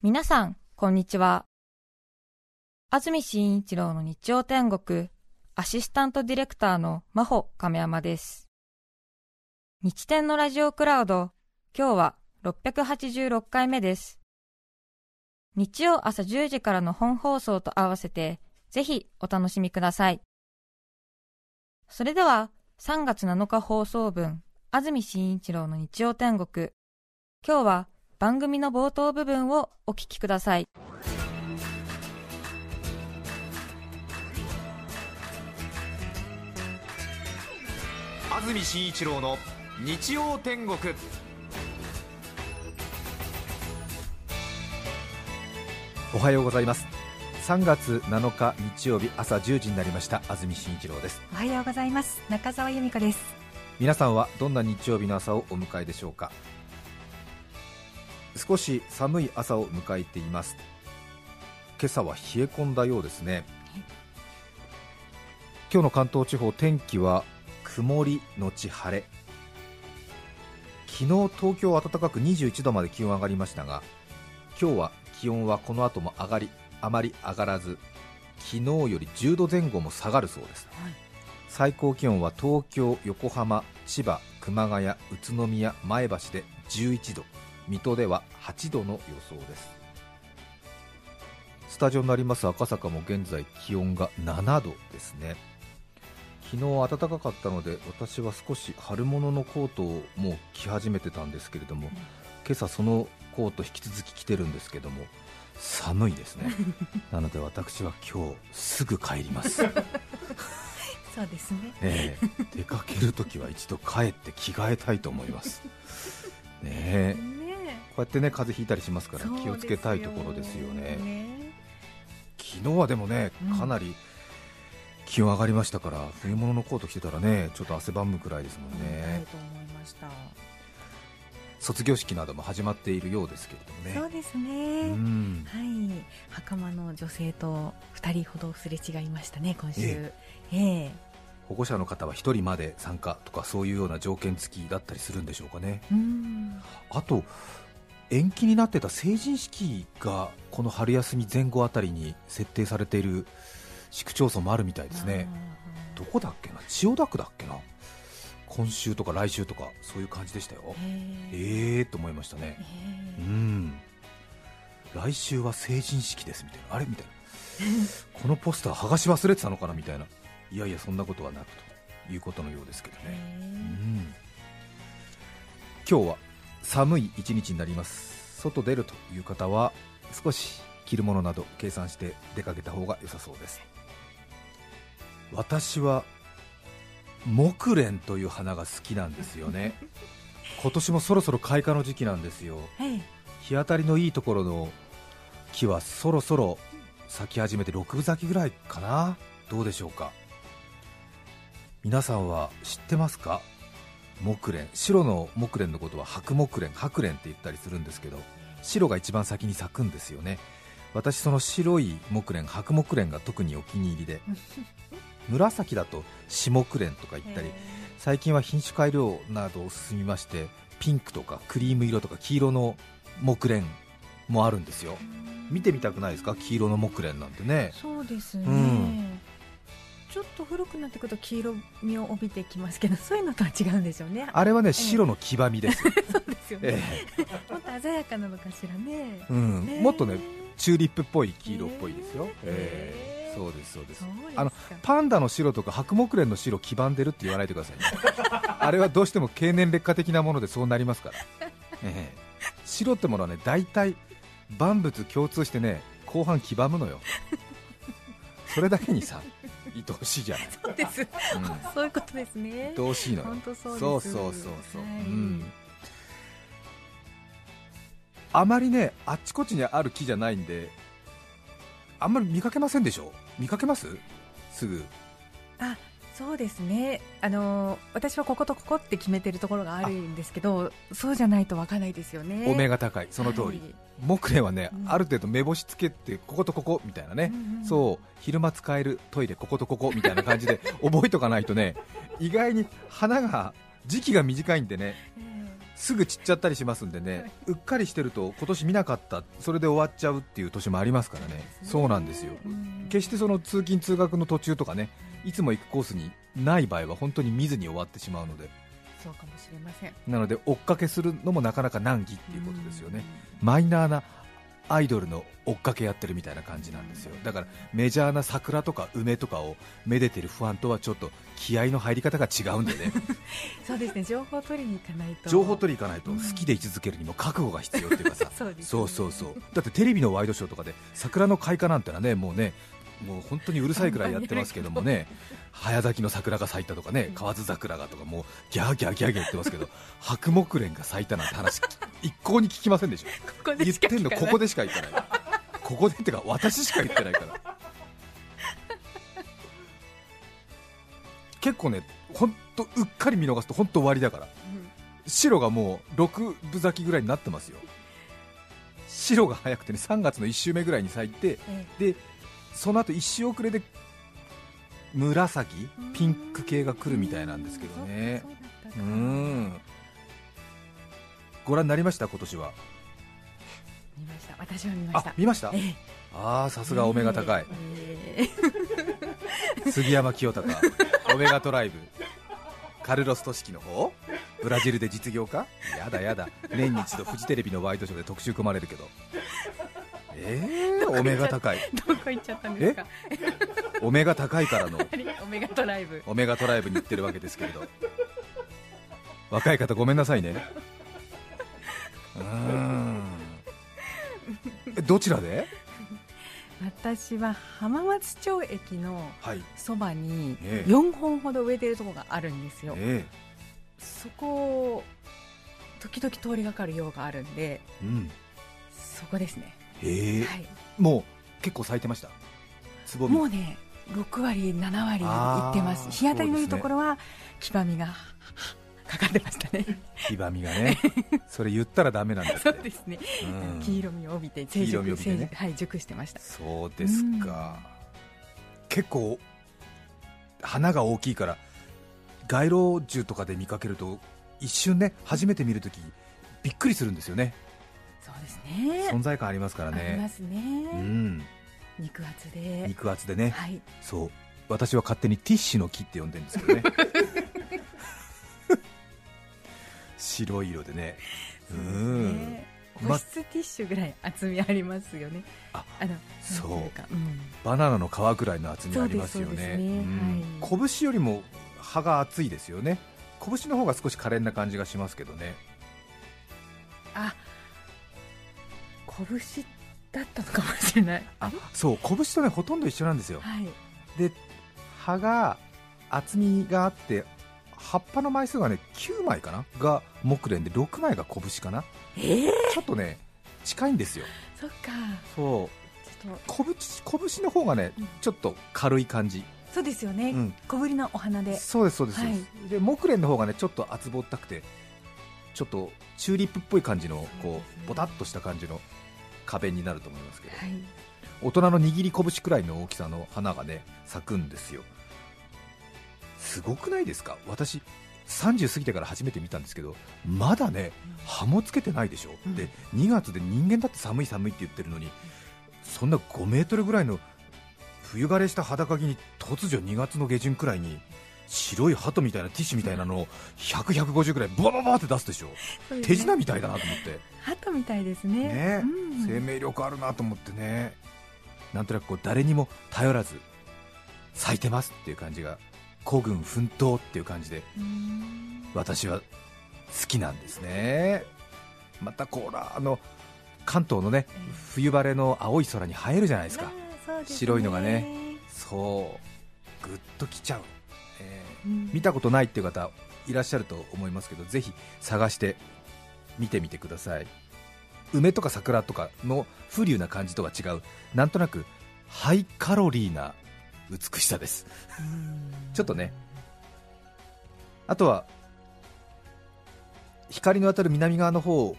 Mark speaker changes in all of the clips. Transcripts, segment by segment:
Speaker 1: 皆さん、こんにちは。安住紳一郎の日曜天国、アシスタントディレクターの真帆亀山です。日天のラジオクラウド、今日は686回目です。日曜朝10時からの本放送と合わせて、ぜひお楽しみください。それでは、3月7日放送分、安住紳一郎の日曜天国。今日は番組の冒頭部分をお聞きください。
Speaker 2: 安住紳一郎の日曜天国。おはようございます。3月7日日曜日朝1時になりました。安住紳一郎です。
Speaker 3: おはようございます。中澤由美子です。
Speaker 2: 皆さんはどんな日曜日の朝をお迎えでしょうか？少し寒い朝を迎えています。今朝は冷え込んだようですね。今日の関東地方天気は曇りのち晴れ。昨日東京は暖かく21度まで気温上がりましたが今日は気温はこの後も上がりあまり上がらず昨日より10度前後も下がるそうです、はい、最高気温は東京、横浜、千葉、熊谷、宇都宮、前橋で11度水戸では8度の予想です。スタジオになります赤坂も現在気温が7度ですね。昨日暖かかったので私は少し春物のコートをもう着始めてたんですけれども、うん、今朝そのコート引き続き着てるんですけども寒いですね。なので私は今日すぐ帰ります。
Speaker 3: そうですね、
Speaker 2: えー、出かけるときは一度帰って着替えたいと思います。ねえ。こうやってね風邪ひいたりしますから気をつけたいところですよね、ね、昨日はでもねかなり気温上がりましたから、うん、冬物のコート着てたらねちょっと汗ばむくらいですもんね、卒業式なども始まっているようですけれどもね。
Speaker 3: そうですね、うん、はい。袴の女性と2人ほどすれ違いましたね今週。ええ。ええ。
Speaker 2: 保護者の方は1人まで参加とかそういうような条件付きだったりするんでしょうかね。あと延期になってた成人式がこの春休み前後あたりに設定されている市区町村もあるみたいですね、どこだっけな、千代田区だっけな、今週とか来週とかそういう感じでしたよ、えーと思いましたね、うん。来週は成人式ですみたいな、あれ？みたいな、このポスター剥がし忘れてたのかな？みたいな、いやいや、そんなことはなくということのようですけどね。うん。今日は寒い一日になります。外出るという方は少し着るものなど計算して出かけた方が良さそうです。私は木蓮という花が好きなんですよね。今年もそろそろ開花の時期なんですよ、はい、日当たりのいいところの木はそろそろ咲き始めて6分咲きぐらいかな。どうでしょうか。皆さんは知ってますか？木蓮。白の木蓮のことは白木蓮白蓮って言ったりするんですけど白が一番先に咲くんですよね。私その白い木蓮白木蓮が特にお気に入りで。紫だと下木蓮とか言ったり最近は品種改良などを進みましてピンクとかクリーム色とか黄色の木蓮もあるんですよ。見てみたくないですか？黄色の木蓮なんてね。
Speaker 3: そうですね、うんちょっと古くなってくると黄色みを帯びてきますけどそういうのとは違うんでしょうね。
Speaker 2: あれはね、えー、白の黄ばみです。
Speaker 3: そうですよね、えー、もっと鮮やかなのかしらね、
Speaker 2: うん、えー、もっとねチューリップっぽい黄色っぽいですよ、えーそうですそうです。あのパンダの白とか白木蓮の白黄ばんでるって言わないでください、ね、あれはどうしても経年劣化的なものでそうなりますから、えー、白ってものはね大体万物共通してね後半黄ばむのよ。それだけにさ愛おしいじゃない
Speaker 3: そうです、うん、そういうことですね
Speaker 2: 愛おしいのよ本当そうそうそうそうそう、はい、うんあまりねあっちこっちにある木じゃないんであんまり見かけませんでしょ見かけますすぐ
Speaker 3: あそうですね。あの私はこことここって決めてるところがあるんですけどそうじゃないと分からないですよね。
Speaker 2: お目が高い。その通り、はい、木蓮はね、うん、ある程度目星つけてこことここみたいなね、うんうん、そう。昼間使えるトイレこことここみたいな感じで 覚えとかないとね意外に花が時期が短いんでね、すぐ散っちゃったりしますんでね、うっかりしてると今年見なかった、それで終わっちゃうっていう年もありますからね、そうなんですよ、決してその通勤・通学の途中とかね、いつも行くコースにない場合は本当に見ずに終わってしまうので、
Speaker 3: そうかもしれません。
Speaker 2: なので追っかけするのもなかなか難儀っていうことですよね、マイナーなアイドルの追っかけやってるみたいな感じなんですよ。だからメジャーな桜とか梅とかをめでてるファンとはちょっと気合の入り方が違うんでね。
Speaker 3: そうですね。情報取りに行かないと。
Speaker 2: 情報取りに行かないと好きで居続けるにも覚悟が必要っていうかさ。そう、ね、そうそうそう。だってテレビのワイドショーとかで桜の開花なんてのはねもうねもう本当にうるさいくらいやってますけどもね、早咲きの桜が咲いたとかね、河津桜がとか、もうギャーギャーギャーギャー言ってますけど、白木蓮が咲いたなんて話、一向に聞きませんでしょ、
Speaker 3: ここ言
Speaker 2: ってんのここでしか言ってない、ここでってか、私しか言ってないから。結構ね、本当うっかり見逃すと本当終わりだから、白がもう6分咲きぐらいになってますよ、白が早くてね3月の1週目ぐらいに咲いて、でその後一周遅れで紫ピンク系が来るみたいなんですけどね。うん。ご覧になりました？今年は。
Speaker 3: 見ました。私は見ました。
Speaker 2: 見ました、ええ、ああさすがお目が高い、えー、杉山清隆。オメガトライブ。カルロス・トシキの方。ブラジルで実業家？やだやだ。年に一度フジテレビのワイドショーで特集組まれるけどえー、お目が高い。
Speaker 3: どこ行っちゃったんですか？
Speaker 2: お目が高いからの。
Speaker 3: おメガトライブ。
Speaker 2: おメガトライブに行ってるわけですけれど。若い方ごめんなさいね。うん。どちらで？
Speaker 3: 私は浜松町駅のそばに4本ほど植えてるところがあるんですよ、ええ、そこを時々通りがかる用があるんで、うん、そこですね
Speaker 2: えはい、もう結構咲いてました？
Speaker 3: つぼみ。もうね6割7割いってます。日当たりのいいところは黄ばみが かかってましたね。
Speaker 2: 黄ばみがね。それ言ったらだめなんです
Speaker 3: そうですね、うん、黄色みを帯びて成熟黄色みね、はい、熟してました。
Speaker 2: そうですか、結構花が大きいから街路樹とかで見かけると一瞬ね初めて見るときびっくりするんですよね
Speaker 3: そうですね。
Speaker 2: 存在感ありますからね。
Speaker 3: ありますね、うん、肉厚で。
Speaker 2: 肉厚でね、はい、そう。私は勝手にティッシュの木って呼んでるんですけどね。白い色でね。う
Speaker 3: ん。保湿ティッシュぐらい厚みありますよね。
Speaker 2: あ、あのそう、うん、バナナの皮ぐらいの厚みありますよね。ね。はい、拳よりも葉が厚いですよね。拳の方が少し可憐な感じがしますけどね。
Speaker 3: あ、拳だったのかもしれない。
Speaker 2: あそう拳とねほとんど一緒なんですよ、はい、で葉が厚みがあって葉っぱの枚数がね9枚かな？が木蓮で6枚が拳かな、
Speaker 3: えー、
Speaker 2: ちょっとね近いんですよ。
Speaker 3: そっか。
Speaker 2: そう。拳拳の方がね、うん、ちょっと軽い感じ。
Speaker 3: そうですよね、うん、小ぶりなお花で。
Speaker 2: そうですそうです、はい、で木蓮の方がねちょっと厚ぼったくてちょっとチューリップっぽい感じのこうボタっとした感じの壁になると思いますけど、はい、大人の握り拳くらいの大きさの花がね咲くんですよ。すごくないですか？私30過ぎてから初めて見たんですけどまだね葉もつけてないでしょ、うん、で2月で人間だって寒い寒いって言ってるのにそんな5メートルぐらいの冬枯れした裸木に突如2月の下旬くらいに白い鳩みたいなティッシュみたいなのを100、150ぐらいブワババって出すでしょ、ね、手品みたいだなと思って。
Speaker 3: 鳩みたいですね。
Speaker 2: ね、うん、生命力あるなと思ってね。なんとなくこう誰にも頼らず咲いてますっていう感じが孤軍奮闘っていう感じで私は好きなんですね。またこうあの関東のね、冬晴れの青い空に映えるじゃないですか、ね、白いのがね。そう。ぐっときちゃう見たことないっていう方いらっしゃると思いますけどぜひ探して見てみてください。梅とか桜とかの風流な感じとは違うなんとなくハイカロリーな美しさです。ちょっとね。あとは光の当たる南側の方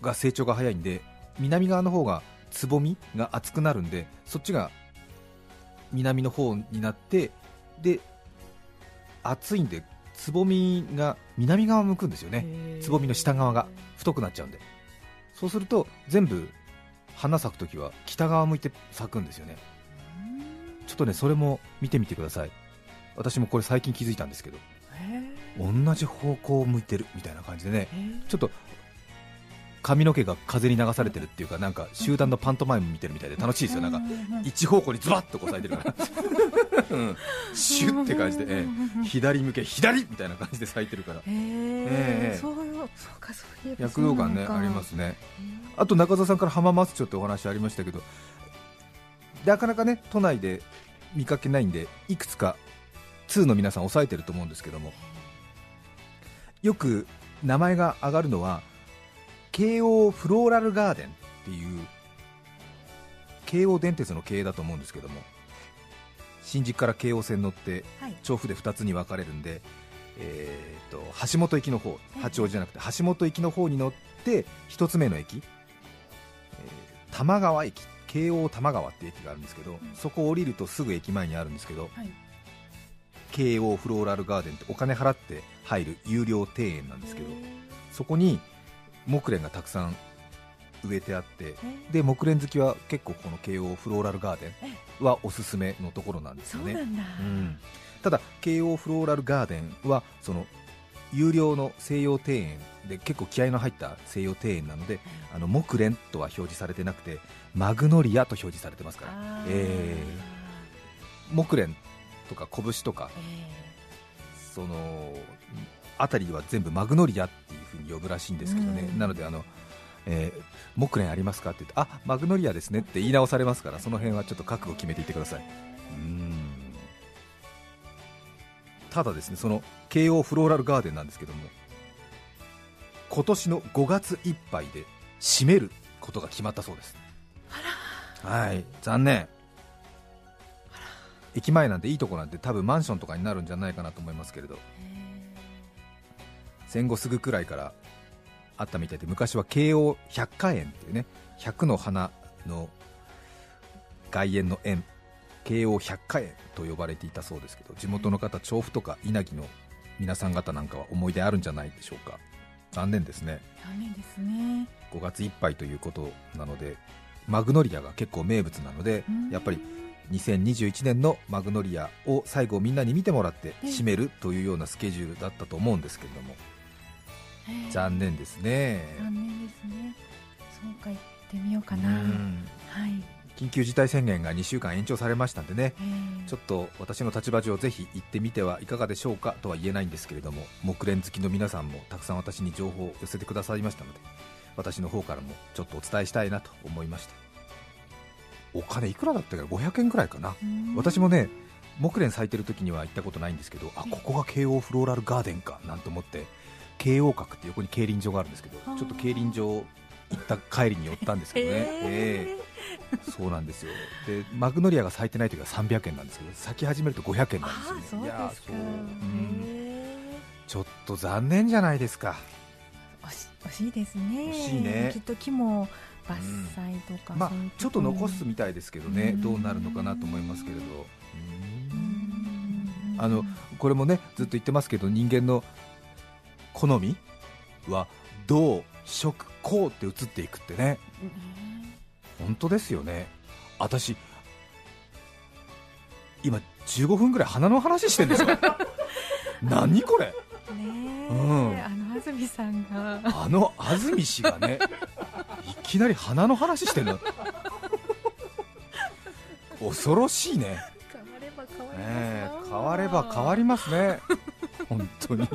Speaker 2: が成長が早いんで南側の方がつぼみが厚くなるんでそっちが南の方になってで暑いんでつぼみが南側向くんですよね。つぼみの下側が太くなっちゃうんで。そうすると全部花咲くときは北側向いて咲くんですよね。ちょっとねそれも見てみてください。私もこれ最近気づいたんですけど。同じ方向を向いてるみたいな感じでね。ちょっと髪の毛が風に流されてるっていうか、なんか集団のパントマイム見てるみたいで楽しいですよ、なんか一方向にズバッとこう咲いてるから、うん、シュッって感じで、えー、左向け、左みたいな感じで咲いてるから、
Speaker 3: えー、そうそうかそういう
Speaker 2: 躍動感ねありますね、あと中澤さんから浜松町ってお話ありましたけど、なかなかね都内で見かけないんで、いくつか2の皆さん抑えてると思うんですけども、よく名前が上がるのは、京王フローラルガーデンっていう京王電鉄の経営だと思うんですけども新宿から京王線乗って調布で2つに分かれるんで、えー、と橋本行きの方八王子じゃなくて橋本行きの方に乗って1つ目の駅、えー、玉川駅京王玉川って駅があるんですけど、そこを降りるとすぐ駅前にあるんですけど、京王フローラルガーデンってお金払って入る有料庭園なんですけどそこに木蓮がたくさん植えてあってで木蓮好きは結構この慶応フローラルガーデンはおすすめのところなんですよね、うん、ただ慶応フローラルガーデンはその有料の西洋庭園で結構気合の入った西洋庭園なので、あの木蓮とは表示されてなくてマグノリアと表示されてますから、えー、木蓮とか拳とか、えー、その辺りは全部マグノリアっていうふうに呼ぶらしいんですけどね、なのであの、えー、木蓮ありますかって言ってあマグノリアですねって言い直されますからその辺はちょっと覚悟決めていってください。うん。ただですねその京王フローラルガーデンなんですけども今年の5月いっぱいで閉めることが決まったそうです。はい残念。駅前なんていいとこなんて多分マンションとかになるんじゃないかなと思いますけれど。戦後すぐくらいからあったみたいで昔は慶応百花園っていうね百の花の外苑の園慶応百花園と呼ばれていたそうですけど地元の方調布とか稲城の皆さん方なんかは思い出あるんじゃないでしょうか。残念ですね。
Speaker 3: 残念ですね。
Speaker 2: 5月いっぱいということなのでマグノリアが結構名物なのでやっぱり2021年のマグノリアを最後みんなに見てもらって締めるというようなスケジュールだったと思うんですけれども残念ですね。
Speaker 3: 残念ですね。そうか行ってみようかな、はい、
Speaker 2: 緊急事態宣言が2週間延長されましたんでね、ちょっと私の立場上、ぜひ行ってみてはいかがでしょうかとは言えないんですけれども、木蓮好きの皆さんもたくさん私に情報を寄せてくださいましたので、私の方からもちょっとお伝えしたいなと思いました。お金いくらだったか500円くらいかな、私もね木蓮咲いてる時には行ったことないんですけど、あここが京王フローラルガーデンかなんて思って、京王閣って横に競輪場があるんですけどちょっと競輪場行った帰りに寄ったんですけどね、えー、そうなんですよ。でマグノリアが咲いてない時は300円なんですけど咲き始めると500円なんですよね。いやそう、うん、ちょっと残念じゃないですか。
Speaker 3: 惜しいですね。
Speaker 2: 惜しいね。
Speaker 3: きっと木も伐採とか、
Speaker 2: うん、まあ、ちょっと残すみたいですけどね、どうなるのかなと思いますけれど、あのこれもねずっと言ってますけど人間の好み？はう食こうって移っていくってね、本当ですよね。私今15分ぐらい花の話してんですよ。何これ？
Speaker 3: ね、うん、あの安住さんが。
Speaker 2: あの安住氏がねいきなり花の話してるの。恐ろしいね。
Speaker 3: 変われば変わりますね
Speaker 2: 変われば変わりますね。本当に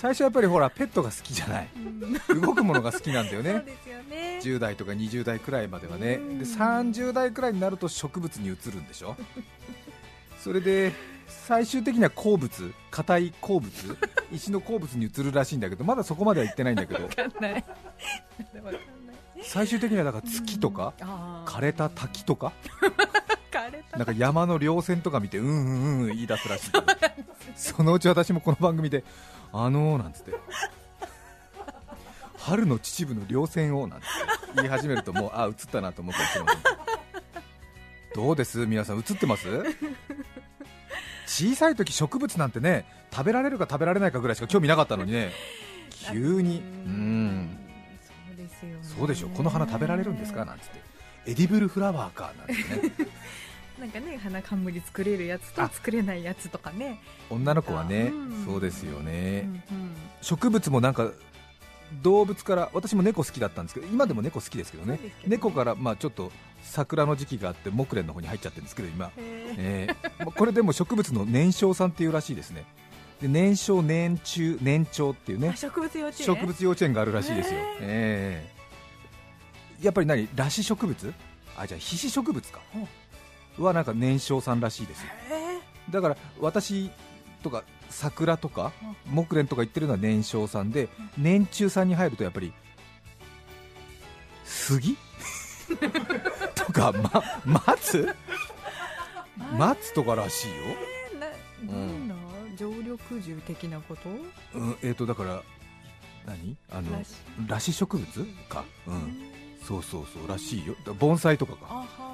Speaker 2: 最初やっぱりほらペットが好きじゃない、うん、動くものが好きなんだよね。
Speaker 3: そうですよね。
Speaker 2: 10代とか20代くらいまではね、で30代くらいになると植物に移るんでしょ？それで最終的には鉱物硬い鉱物？石の鉱物に移るらしいんだけどまだそこまでは行ってないんだけど。最終的にはだから月とか、枯れた滝とか？なんか山の稜線とか見てうんうんうん言い出すらしいそのうち私もこの番組であのーなんつって。春の秩父の稜線をなんて。言い始めるともうあ映ったなと思ったりするのどうです？皆さん映ってます？小さい時植物なんてね食べられるか食べられないかぐらいしか興味なかったのにね。急に。うん。そうですよ、ね、そうでしょこの花食べられるんですか？なんつって。エディブルフラワーか？なんてね
Speaker 3: なんかね花冠作れるやつと作れないやつとかね。
Speaker 2: 女の子はね、うん、そうですよね、うんうん、植物もなんか動物から私も猫好きだったんですけど今でも猫好きですけどね、ね、猫からまあちょっと桜の時期があって木蓮の方に入っちゃってるんですけど今、えー、これでも植物の年少さんっていうらしいですね。で年少年中年長っていうね。
Speaker 3: 植物幼稚園？
Speaker 2: 植物幼稚園があるらしいですよ、えー、やっぱり何？裸子植物？あじゃあ皮脂植物かはなんか年少さんらしいです。よだから私とか桜とか木蓮とか言ってるのは年少さんで年中さんに入るとやっぱり杉？とか、ま、松？松とからしいよ、
Speaker 3: えー、なうん。常緑樹的なこと、
Speaker 2: うんえーと、だから何？あのらし。植物か、うん、そうそうそうらしいよ。盆栽とかが、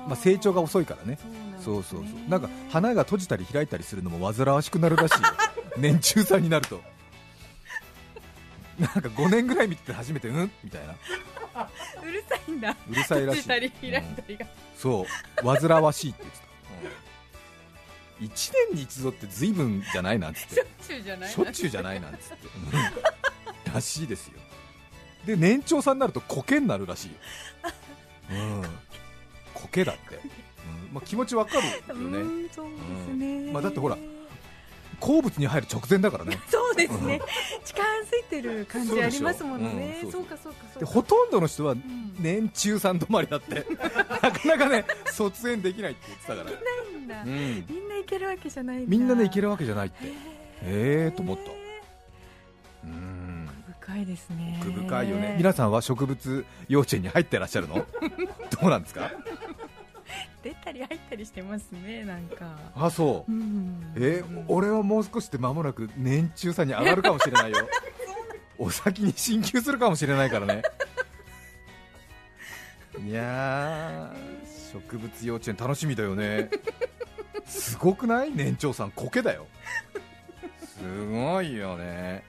Speaker 2: まあ、成長が遅いからね。そうそうそうなんか花が閉じたり開いたりするのも煩わしくなるらしいよ。年中さんになると。なんか5年ぐらい見てて初めてうん？みたいな。
Speaker 3: うるさいんだ。
Speaker 2: うるさいらしい、
Speaker 3: うん、
Speaker 2: そう。煩わしいって言ってた。1年に一度って随分じゃないなんつって。しょっ
Speaker 3: ちゅうじゃない
Speaker 2: しょっちゅうじゃないなんつって。らしいですよで年長さんになると苔になるらしいよ、うん、苔だって、うん。まあ、気持ちわかるよね。そうですね、うん、まあ、だってほら鉱物に入る直前だからね。
Speaker 3: そうですね、近づいてる感じありますもんね、そうかそうかそう
Speaker 2: か。ほとんどの人は年中さん止まりだって、なかなかね卒園できないって言ってたから。
Speaker 3: だ、うん、みんないけるわけじゃない
Speaker 2: みんなねいけるわけじゃないって。へえー、と思った。
Speaker 3: うん深いですね。
Speaker 2: 奥深いよね。皆さんは植物幼稚園に入ってらっしゃるの？どうなんですか？
Speaker 3: 出たり入ったりしてますねなんか。
Speaker 2: あそう、うん、えー、俺はもう少しで間もなく年中さんに上がるかもしれないよ。お先に進級するかもしれないからね。いや植物幼稚園楽しみだよね。すごくない？年長さん苔だよ。すごいよね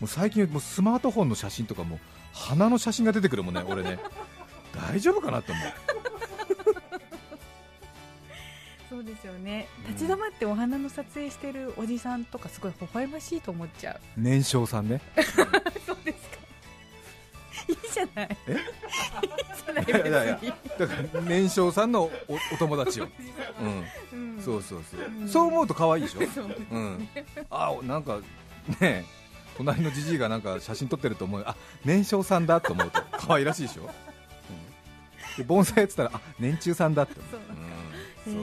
Speaker 2: もう最近もうスマートフォンの写真とかも花の写真が出てくるもんね俺ね。大丈夫かなって思う。
Speaker 3: そうですよね。立ち止まってお花の撮影してるおじさんとかすごい微笑ましいと思っちゃう。
Speaker 2: 年少さんね。
Speaker 3: そうですか。いいじゃない。
Speaker 2: え？いいじゃないいやいやだから年少さんのおお友達よ、うん、うん、そうそうそう、うん、そう思うと可愛いでしょ？そう、ね、うん、あなんかね隣のじじいがなんか写真撮ってると思う。あ年少さんだと思うと。可愛らしいでしょ、うん、で盆栽やってたらあ年中さんだって思う。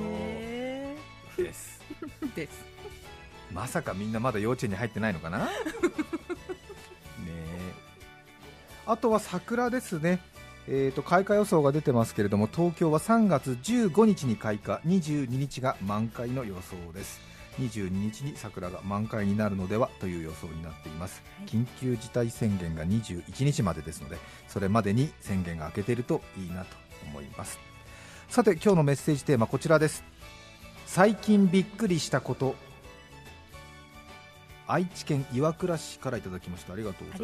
Speaker 2: そう,、です。
Speaker 3: です。
Speaker 2: まさかみんなまだ幼稚園に入ってないのかな？ねあとは桜ですね。えーと、開花予想が出てますけれども東京は3月15日に開花。22日が満開の予想です22日に桜が満開になるのではという予想になっています、はい、緊急事態宣言が21日までですのでそれまでに宣言が明けているといいなと思います。さて今日のメッセージテーマこちらです。最近びっくりしたこと。愛知県岩倉市からいただきました。ありがとうご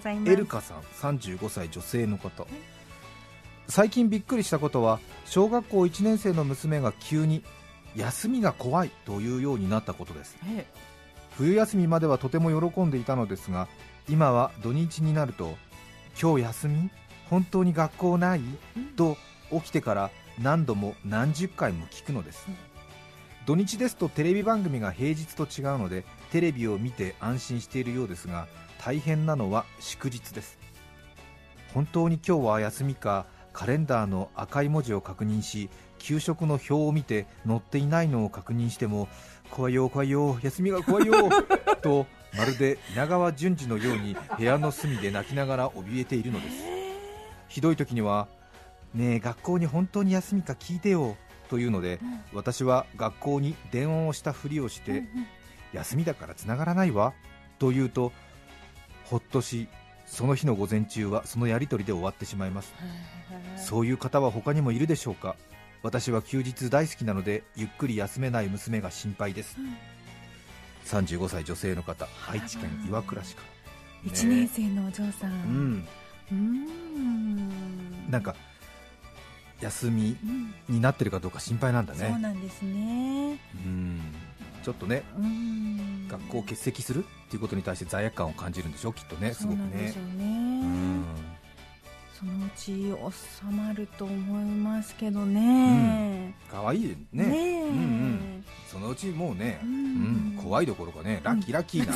Speaker 2: ざいます。エルカさん35歳女性の方、最近びっくりしたことは小学校1年生の娘が急に休みが怖いというようになったことです、ええ、冬休みまではとても喜んでいたのですが今は土日になると今日休み？本当に学校ない？と起きてから何度も何十回も聞くのです、土日ですとテレビ番組が平日と違うのでテレビを見て安心しているようですが大変なのは祝日です。本当に今日は休みかカレンダーの赤い文字を確認し給食の表を見て載っていないのを確認しても怖いよ怖いよ休みが怖いよ とまるで稲川淳二のように部屋の隅で泣きながら怯えているのです。ひどい時にはねえ学校に本当に休みか聞いてよというので、私は学校に電話をしたふりをして、休みだから繋がらないわと言うとほっとしその日の午前中はそのやり取りで終わってしまいます。そういう方は他にもいるでしょうか？私は休日大好きなのでゆっくり休めない娘が心配です、うん、35歳女性の方愛知県岩倉市か
Speaker 3: ら、ね、1年生のお嬢さん。うん
Speaker 2: うん。なんか休みになってるかどうか心配なんだね、
Speaker 3: そうなんですね。
Speaker 2: うん。ちょっとね学校を欠席するっていうことに対して罪悪感を感じるんでしょうきっとねすごくね
Speaker 3: そのうち収まると思いますけどね、
Speaker 2: 可、う、愛、ん、いいね。ね、うんうん、そのうちもうね、うん、うん、怖いどころかねラッキーラッキーな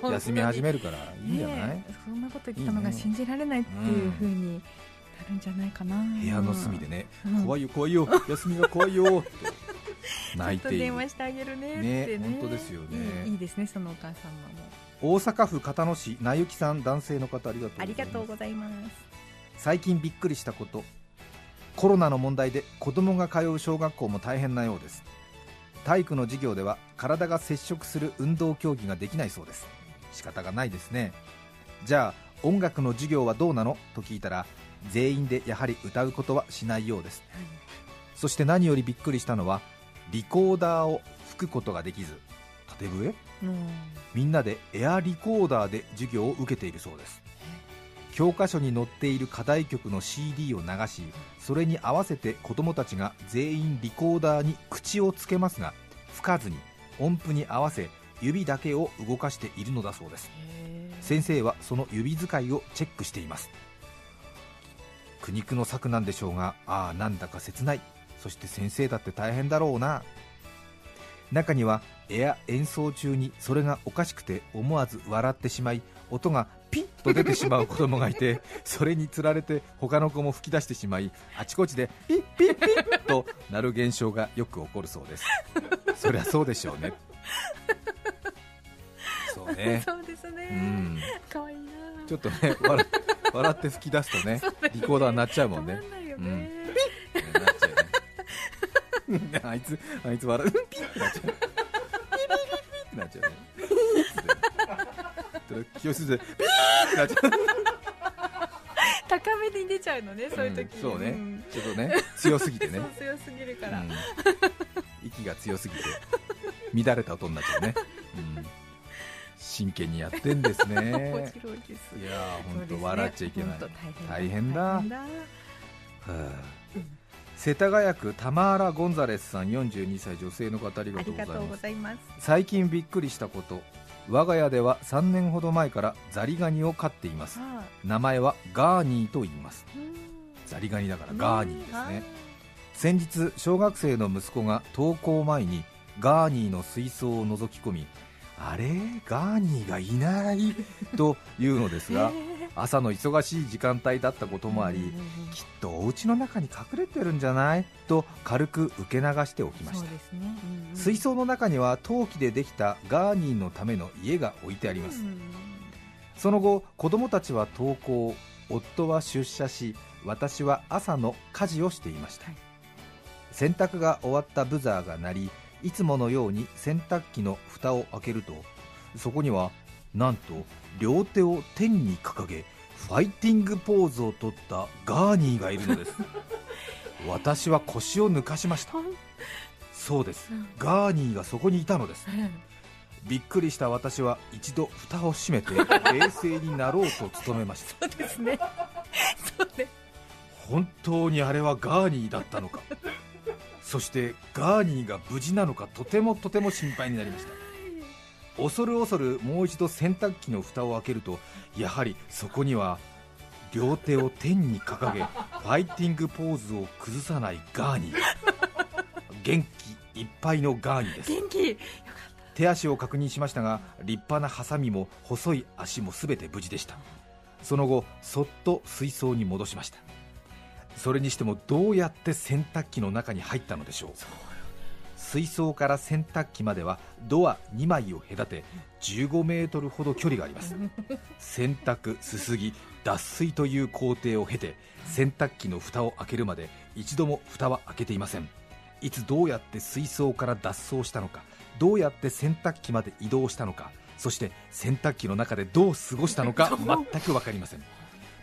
Speaker 2: んて、休み始めるからいいんじゃない、ね、
Speaker 3: そんなこと言ったのが信じられないっていうふうになるんじゃないかな、
Speaker 2: 部屋の隅でね、怖いよ怖いよ休みが怖いよ って
Speaker 3: 泣いて電話してあげるねってね。
Speaker 2: 本当ですよね。
Speaker 3: いいですねそのお母様も
Speaker 2: 大阪府片野市なゆきさん男性の方あ
Speaker 3: りがとうございます
Speaker 2: 最近びっくりしたこと。コロナの問題で子供が通う小学校も大変なようです。体育の授業では体が接触する運動競技ができないそうです。仕方がないですね。じゃあ音楽の授業はどうなの？と聞いたら全員でやはり歌うことはしないようです、はい、そして何よりびっくりしたのはリコーダーを吹くことができず。縦笛？みんなでエアリコーダーで授業を受けているそうです教科書に載っている課題曲の CD を流しそれに合わせて子どもたちが全員リコーダーに口をつけますが吹かずに音符に合わせ指だけを動かしているのだそうです。先生はその指使いをチェックしています。苦肉の策なんでしょうがああなんだか切ない。そして先生だって大変だろうな。中にはエア演奏中にそれがおかしくて思わず笑ってしまい音がピッと出てしまう子供がいて それにつられて他の子も吹き出してしまいあちこちでピッピッピッとなる現象がよく起こるそうです。そりゃそうでしょうね。
Speaker 3: そうね。そうですね、うん、かわいいな。
Speaker 2: ちょっとね笑笑って吹き出すとねリコーダーになっちゃうもんね、ね、うん、なっちゃうね。あいつあいつ笑う。ピッ！ってなっちゃうってなっちゃうね教室でピーってなっちゃう。
Speaker 3: 高めに出ちゃうのねそういう時、
Speaker 2: うん、そうね、ちょっとね強すぎてね。
Speaker 3: 強すぎるから、うん、
Speaker 2: 息が強すぎて乱れた音になっちゃうね、うん、真剣にやってんですね。面白いです。いや本当、ね、笑っちゃいけない。大変だ。はあ。世田谷区タマーラ・ゴンザレスさん42歳女性の方ありがとうございます。最近びっくりしたこと我が家では3年ほど前からザリガニを飼っています。名前はガーニーと言います。ザリガニだからガーニーですね。先日小学生の息子が登校前にガーニーの水槽を覗き込みあれ？ガーニーがいない？というのですが、朝の忙しい時間帯だったこともあり、きっとお家の中に隠れてるんじゃない？と軽く受け流しておきました、ね。うんうん、水槽の中には陶器でできたガーニーのための家が置いてあります、うんうん、その後子供たちは登校夫は出社し私は朝の家事をしていました、はい、洗濯が終わったブザーが鳴りいつものように洗濯機の蓋を開けるとそこにはなんと両手を天に掲げファイティングポーズをとったガーニーがいるのです。私は腰を抜かしました。そうです、ガーニーがそこにいたのです、びっくりした私は一度蓋を閉めて冷静になろうと努めました。
Speaker 3: そうですね。そうね。
Speaker 2: 本当にあれはガーニーだったのか。そしてガーニーが無事なのかとてもとても心配になりました恐る恐るもう一度洗濯機の蓋を開けるとやはりそこには両手を天に掲げ ファイティングポーズを崩さないガーニー。元気いっぱいのガーニーです。
Speaker 3: 元気。
Speaker 2: 手足を確認しましたが立派なハサミも細い足も全て無事でした。その後そっと水槽に戻しました。それにしてもどうやって洗濯機の中に入ったのでしょう水槽から洗濯機まではドア2枚を隔て15メートルほど距離があります。洗濯すすぎ脱水という工程を経て洗濯機の蓋を開けるまで一度も蓋は開けていません。いつどうやって水槽から脱走したのかどうやって洗濯機まで移動したのかそして洗濯機の中でどう過ごしたのか 全く分かりません。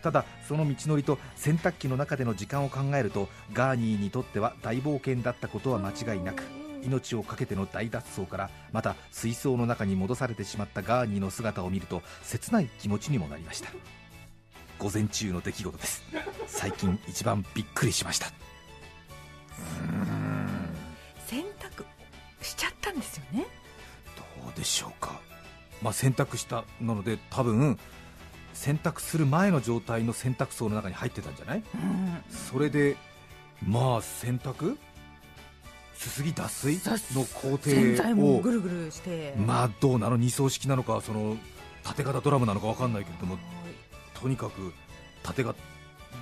Speaker 2: ただその道のりと洗濯機の中での時間を考えるとガーニーにとっては大冒険だったことは間違いなく命を懸けての大脱走からまた水槽の中に戻されてしまったガーニーの姿を見ると切ない気持ちにもなりました。午前中の出来事です。最近一番びっくりしました。
Speaker 3: 洗濯しちゃったんですよね。
Speaker 2: どうでしょうか。まあ洗濯したなので多分洗濯する前の状態の洗濯槽の中に入ってたんじゃない、うん、それでまあ洗濯？すすぎ脱水？の工程を。
Speaker 3: ぐるぐるして。
Speaker 2: まあどうなの？二層式なのかその縦型ドラムなのか分かんないけれどもとにかく縦が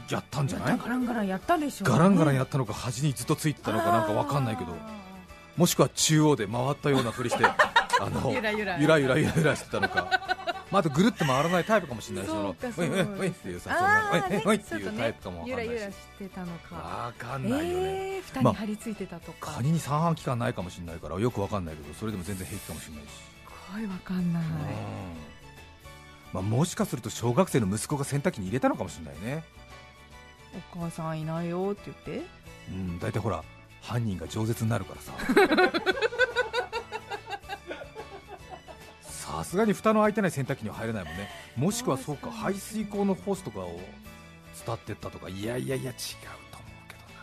Speaker 2: やったんじゃない？
Speaker 3: ガランガランやったでしょう、
Speaker 2: ね、ガランガランやったのか端にずっとついてたのかなんか分かんないけどもしくは中央で回ったようなふりしてあの ゆら。ゆらゆらゆらゆらしてたのかまあ、あとぐるっと回らないタイプかもしれないそのウイウイウイっていうさそのウイウイっていうタイプかも
Speaker 3: ゆらゆらしてたのか。
Speaker 2: わかんないよね、
Speaker 3: えー、蓋に張り付いてたとか、
Speaker 2: まあ、カニに三半期間ないかもしれないからよくわかんないけどそれでも全然平気かもしれないし。す
Speaker 3: ごいわかんない、
Speaker 2: まあ、もしかすると小学生の息子が洗濯機に入れたのかもしれないね。
Speaker 3: お母さんいないよって言って。
Speaker 2: うん大体ほら犯人が饒舌になるからさすがに蓋の開いてない洗濯機には入れないもんね。もしくはそうか排水口のホースとかを伝ってったとか。いやいやいや違うと思うけどな。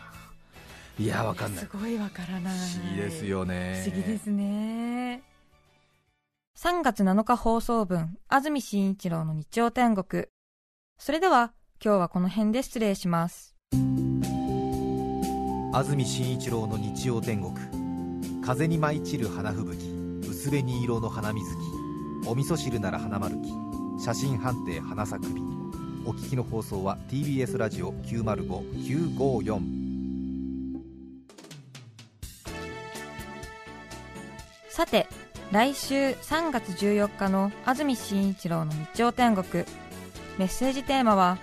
Speaker 2: いやわかんない。
Speaker 3: すごいわからない。
Speaker 2: 不思議ですよね。
Speaker 3: 不思議ですね。
Speaker 1: 3月7日放送分安住紳一郎の日曜天国。それでは今日はこの辺で失礼します。
Speaker 2: 安住紳一郎の日曜天国。風に舞い散る花吹雪。薄紅色の花水木お味噌汁なら花丸記写真判定花咲くびお聞きの放送は TBS ラジオ905954
Speaker 1: さて来週3月14日の安住紳一郎の日曜天国。メッセージテーマは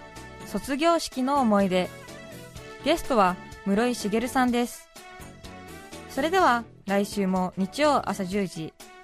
Speaker 1: 卒業式の思い出。ゲストは室井茂さんです。それでは来週も日曜朝10時